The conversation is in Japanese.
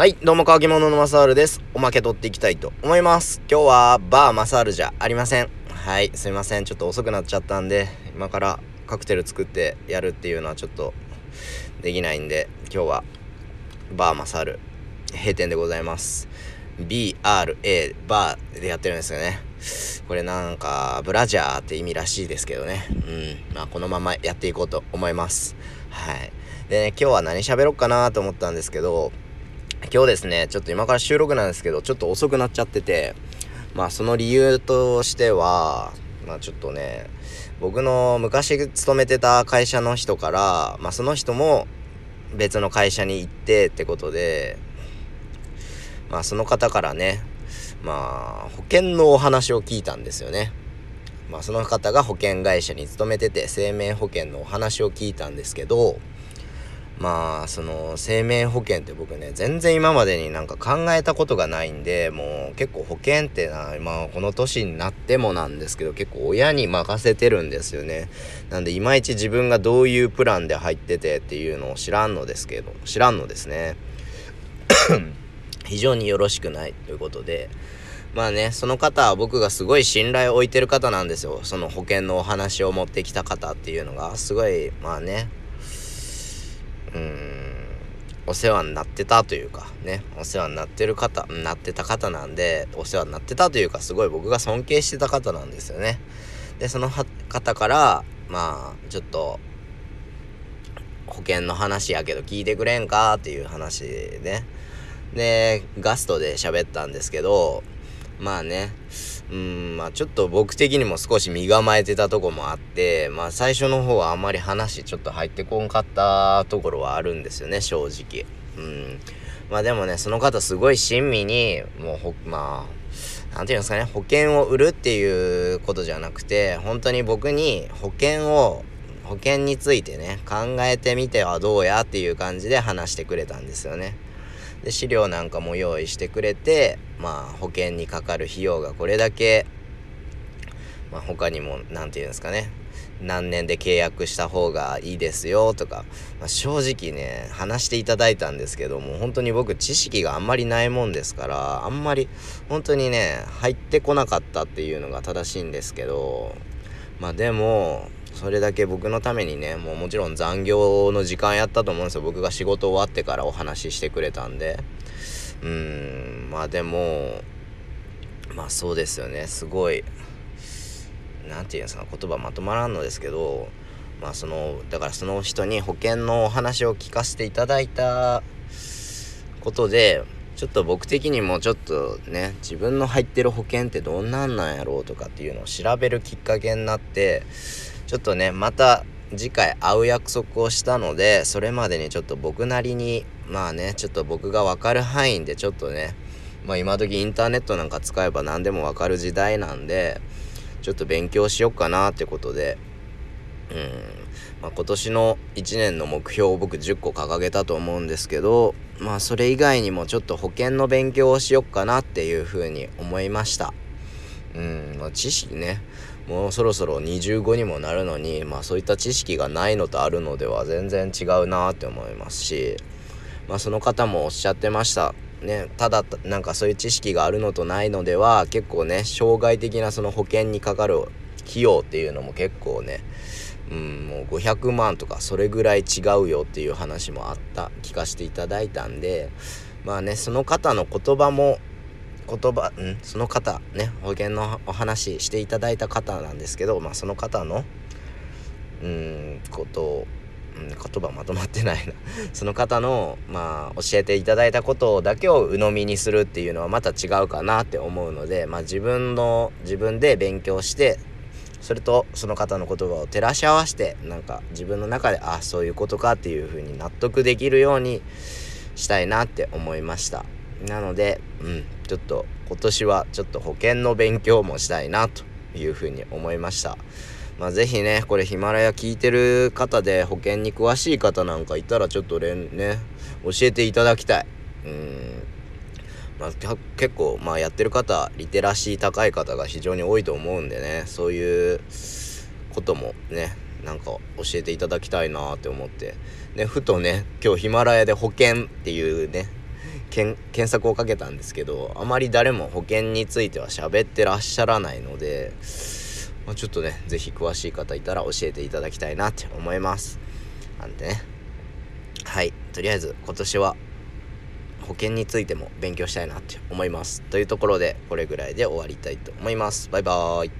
はい、どうも、乾き物のマサールです。おまけ取っていきたいと思います。今日はバーマサールじゃありません。はい、すいません。ちょっと遅くなっちゃったんで、今からカクテル作ってやるっていうのはちょっとできないんで、今日はバーマサール閉店でございます。BRA バーでやってるんですよね。これなんかブラジャーって意味らしいですけどね。うん。まあこのままやっていこうと思います。はい。でね、今日は何喋ろっかなと思ったんですけど、今日ですね、ちょっと今から収録なんですけど、ちょっと遅くなっちゃってて、まあその理由としては、まあちょっとね、僕の昔勤めてた会社の人から、まあその人も別の会社に行ってってことで、まあその方からね、まあ保険のお話を聞いたんですよね。まあその方が保険会社に勤めてて生命保険のお話を聞いたんですけど、まあその生命保険って僕ね全然今までになんか考えたことがないんでもう結構保険ってなまあこの年になってもなんですけど結構親に任せてるんですよね。なんでいまいち自分がどういうプランで入っててっていうのを知らんのですけど知らんのですね。非常によろしくないということで。まあねその方は僕がすごい信頼を置いてる方なんですよ。その保険のお話を持ってきた方っていうのが。すごいまあねうん。お世話になってたというかね。お世話になってる方なってた方なんでお世話になってたというかすごい僕が尊敬してた方なんですよね。でその方からまあちょっと保険の話やけど聞いてくれんかっていう話でね。でガストで喋ったんですけどまあね。うんまあちょっと僕的にも少し身構えてたとこもあってまあ最初の方はあんまり話ちょっと入ってこんかったところはあるんですよね正直。うん。まあでもねその方すごい親身にもうほまあなんていうんですかね保険を売るっていうことじゃなくて本当に僕に保険を保険についてね考えてみてはどうやっていう感じで話してくれたんですよね。で資料なんかも用意してくれてまあ保険にかかる費用がこれだけまあ他にも何て言うんですかね何年で契約した方がいいですよとか、まあ、正直ね話していただいたんですけども本当に僕知識があんまりないもんですからあんまり本当にね入ってこなかったっていうのが正しいんですけどまあでもそれだけ僕のためにねもうもちろん残業の時間やったと思うんですよ。僕が仕事終わってからお話ししてくれたんで。うーんまあでもまあそうですよね。すごい何て言うんですか言葉まとまらんのですけどまあそのだからその人に保険のお話を聞かせていただいたことでちょっと僕的にもちょっとね自分の入ってる保険ってどんなんなんやろうとかっていうのを調べるきっかけになってちょっとねまた次回会う約束をしたのでそれまでにちょっと僕なりにまあねちょっと僕が分かる範囲でちょっとねまあ今時インターネットなんか使えば何でも分かる時代なんでちょっと勉強しよっかなってことでうん、まあ、今年の1年の目標を僕10個掲げたと思うんですけどまあそれ以外にもちょっと保険の勉強をしよっかなっていうふうに思いました。うん。まあ知識ね。もうそろそろ25にもなるのにまあそういった知識がないのとあるのでは全然違うなって思いますし。まあその方もおっしゃってました。ねただなんかそういう知識があるのとないのでは結構ね障害的なその保険にかかる費用っていうのも結構ねうんもう500万とかそれぐらい違うよっていう話もあった聞かせていただいたんでまあねその方の言葉も言葉、ん、その方ね保険のお話していただいた方なんですけど、まあ、その方のうんことを、うん、言葉まとまってないな その方の、まあ、教えていただいたことだけを鵜呑みにするっていうのはまた違うかなって思うので、まあ、自分の自分で勉強してそれとその方の言葉を照らし合わせてなんか自分の中であそういうことかっていうふうに納得できるようにしたいなって思いました。なので、うん、ちょっと今年はちょっと保険の勉強もしたいなというふうに思いました。まあ、ぜひね、これヒマラヤ聞いてる方で保険に詳しい方なんかいたらちょっと連ね、教えていただきたい。うん。まあ、結構、まあやってる方、リテラシー高い方が非常に多いと思うんでね、そういうこともね、なんか教えていただきたいなって思って。ね、ふとね、今日ヒマラヤで保険っていうね、検索をかけたんですけどあまり誰も保険については喋ってらっしゃらないので、まあ、ちょっとね是非詳しい方いたら教えていただきたいなって思います。なんでね。はい。とりあえず今年は保険についても勉強したいなって思います。というところでこれぐらいで終わりたいと思います。バイバーイ。